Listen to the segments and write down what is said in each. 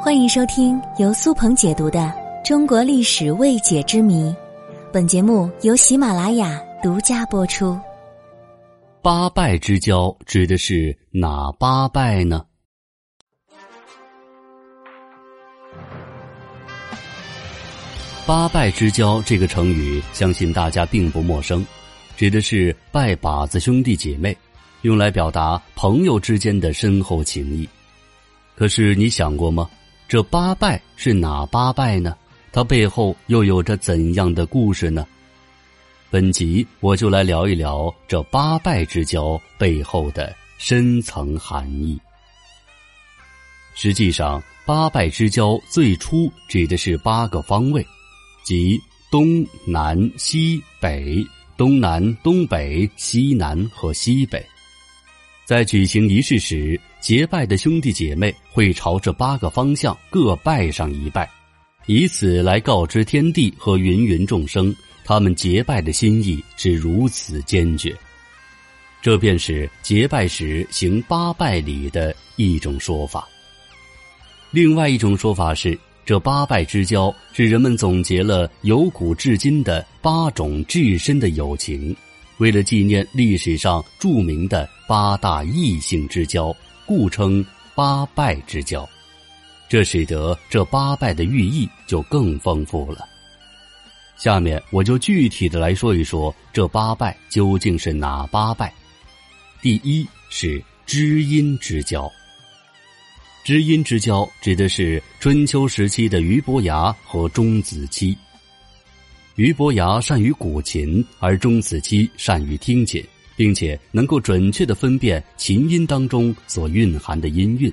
欢迎收听由苏鹏解读的《中国历史未解之谜》，本节目由喜马拉雅独家播出。八拜之交指的是哪八拜呢？八拜之交这个成语，相信大家并不陌生，指的是拜把子兄弟姐妹，用来表达朋友之间的深厚情谊。可是你想过吗？这八拜是哪八拜呢？它背后又有着怎样的故事呢？本集我就来聊一聊这八拜之交背后的深层含义。实际上，八拜之交最初指的是八个方位，即东南西北、东南东北、西南和西北。在举行仪式时，结拜的兄弟姐妹会朝这八个方向各拜上一拜，以此来告知天地和芸芸众生，他们结拜的心意是如此坚决。这便是结拜时行八拜礼的一种说法。另外一种说法是，这八拜之交是人们总结了由古至今的八种至深的友情。为了纪念历史上著名的八大异性之交，故称八拜之交，这使得这八拜的寓意就更丰富了。下面我就具体的来说一说这八拜究竟是哪八拜。第一是知音之交。知音之交指的是春秋时期的俞伯牙和钟子期。俞伯牙善于古琴，而钟子期善于听琴，并且能够准确的分辨琴音当中所蕴含的音韵，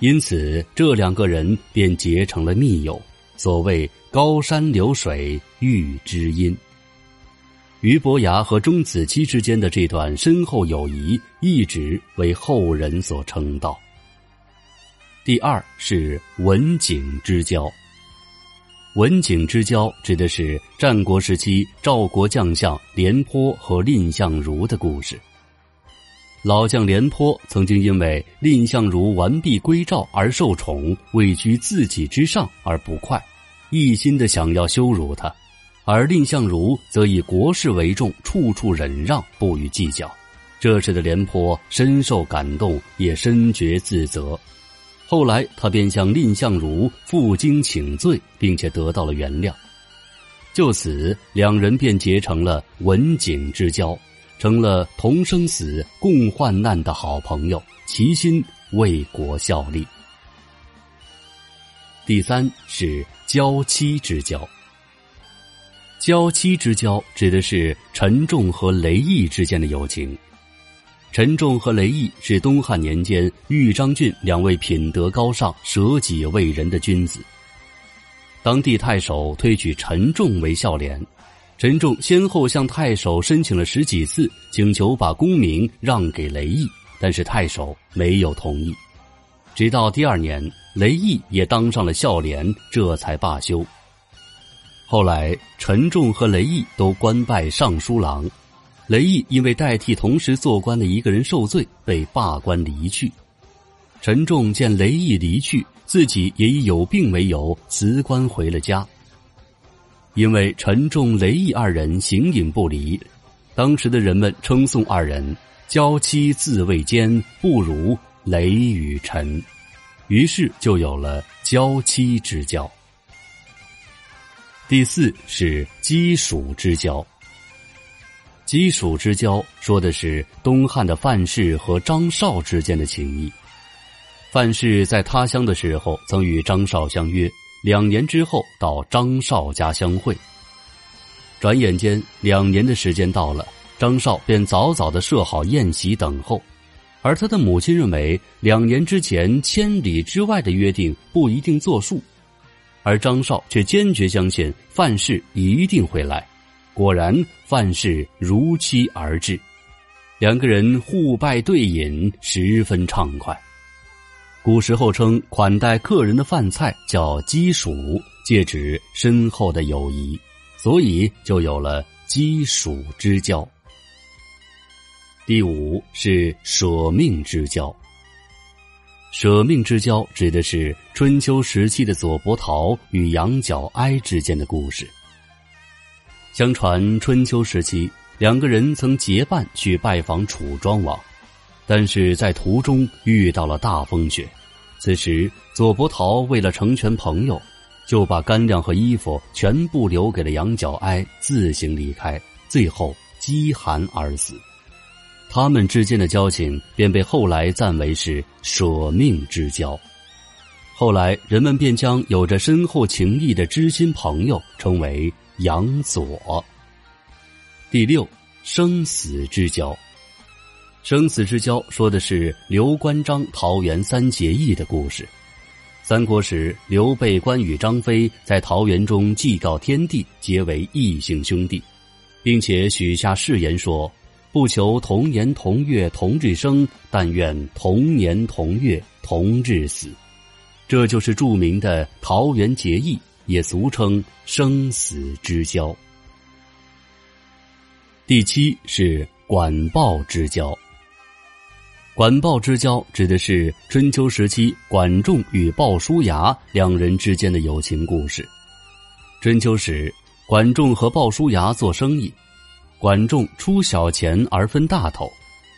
因此这两个人便结成了密友。所谓“高山流水遇知音”，俞伯牙和钟子期之间的这段深厚友谊，一直为后人所称道。第二是文景之交。文景之交指的是战国时期赵国将相廉颇和蔺相如的故事。老将廉颇曾经因为蔺相如完璧归赵而受宠，位居自己之上而不快，一心的想要羞辱他；而蔺相如则以国事为重，处处忍让，不予计较。这时的廉颇深受感动，也深觉自责。后来，他便向蔺相如负荆请罪，并且得到了原谅。就此，两人便结成了文景之交，成了同生死、共患难的好朋友，齐心为国效力。第三是娇妻之交。娇妻之交指的是陈仲和雷毅之间的友情。陈仲和雷毅是东汉年间豫章郡两位品德高尚、舍己为人的君子。当地太守推举陈仲为孝廉，陈仲先后向太守申请了十几次，请求把功名让给雷毅，但是太守没有同意。直到第二年，雷毅也当上了孝廉，这才罢休。后来，陈仲和雷毅都官拜尚书郎。雷毅因为代替同时做官的一个人受罪，被罢官离去。陈仲见雷毅离去，自己也以有病为由辞官回了家。因为陈仲、雷毅二人形影不离，当时的人们称颂二人“娇妻自未奸，不如雷与陈”，于是就有了娇妻之交。第四是鸡黍之交。鸡黍之交说的是东汉的范氏和张绍之间的情谊。范氏在他乡的时候，曾与张绍相约，两年之后到张绍家相会。转眼间，两年的时间到了，张绍便早早的设好宴席等候，而他的母亲认为两年之前千里之外的约定不一定作数，而张绍却坚决相信范氏一定会来。果然，范氏如期而至，两个人互拜对饮，十分畅快。古时候称款待客人的饭菜叫鸡黍，借指深厚的友谊，所以就有了鸡黍之交。第五是舍命之交。舍命之交指的是春秋时期的左伯桃与羊角哀之间的故事。相传春秋时期，两个人曾结伴去拜访楚庄王，但是在途中遇到了大风雪。此时左伯桃为了成全朋友，就把干粮和衣服全部留给了杨角哀，自行离开，最后饥寒而死。他们之间的交情便被后来赞为是舍命之交。后来人们便将有着深厚情谊的知心朋友称为杨左。第六，生死之交。生死之交说的是刘关张桃园三结义的故事。三国时，刘备、关羽、张飞在桃园中祭告天地，结为异姓兄弟，并且许下誓言说。不求同年同月同日生，但愿同年同月同日死。这就是著名的桃园结义，也俗称生死之交。第七是管鲍之交。管鲍之交指的是春秋时期管仲与鲍叔牙两人之间的友情故事。春秋时，管仲和鲍叔牙做生意。管仲出小钱而分大头，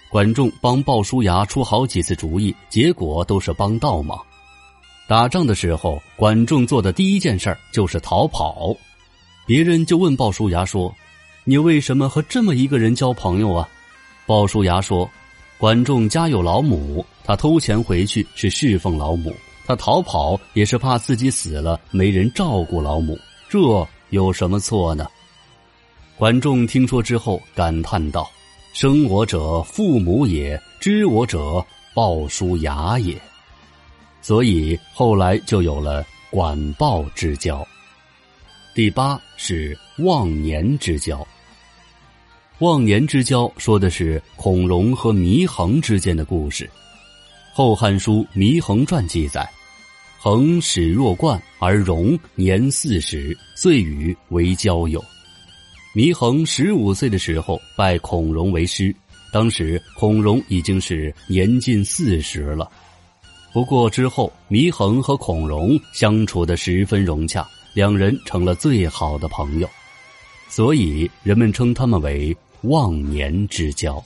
管仲帮鲍叔牙出好几次主意，结果都是帮倒忙。打仗的时候，管仲做的第一件事儿就是逃跑，别人就问鲍叔牙说：“你为什么和这么一个人交朋友啊？”鲍叔牙说：“管仲家有老母，他偷钱回去是侍奉老母，他逃跑也是怕自己死了没人照顾老母，这有什么错呢？”管仲听说之后感叹道：“生我者父母也，知我者鲍叔牙也。”所以后来就有了管鲍之交。第八是忘年之交。忘年之交说的是孔融和祢衡之间的故事。《后汉书·祢衡传》记载：“衡始若冠，而融年四十，遂与为交友。”祢衡十五岁的时候拜孔融为师，当时孔融已经是年近四十了。不过之后，祢衡和孔融相处的十分融洽，两人成了最好的朋友，所以人们称他们为忘年之交。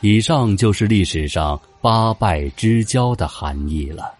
以上就是历史上八拜之交的含义了。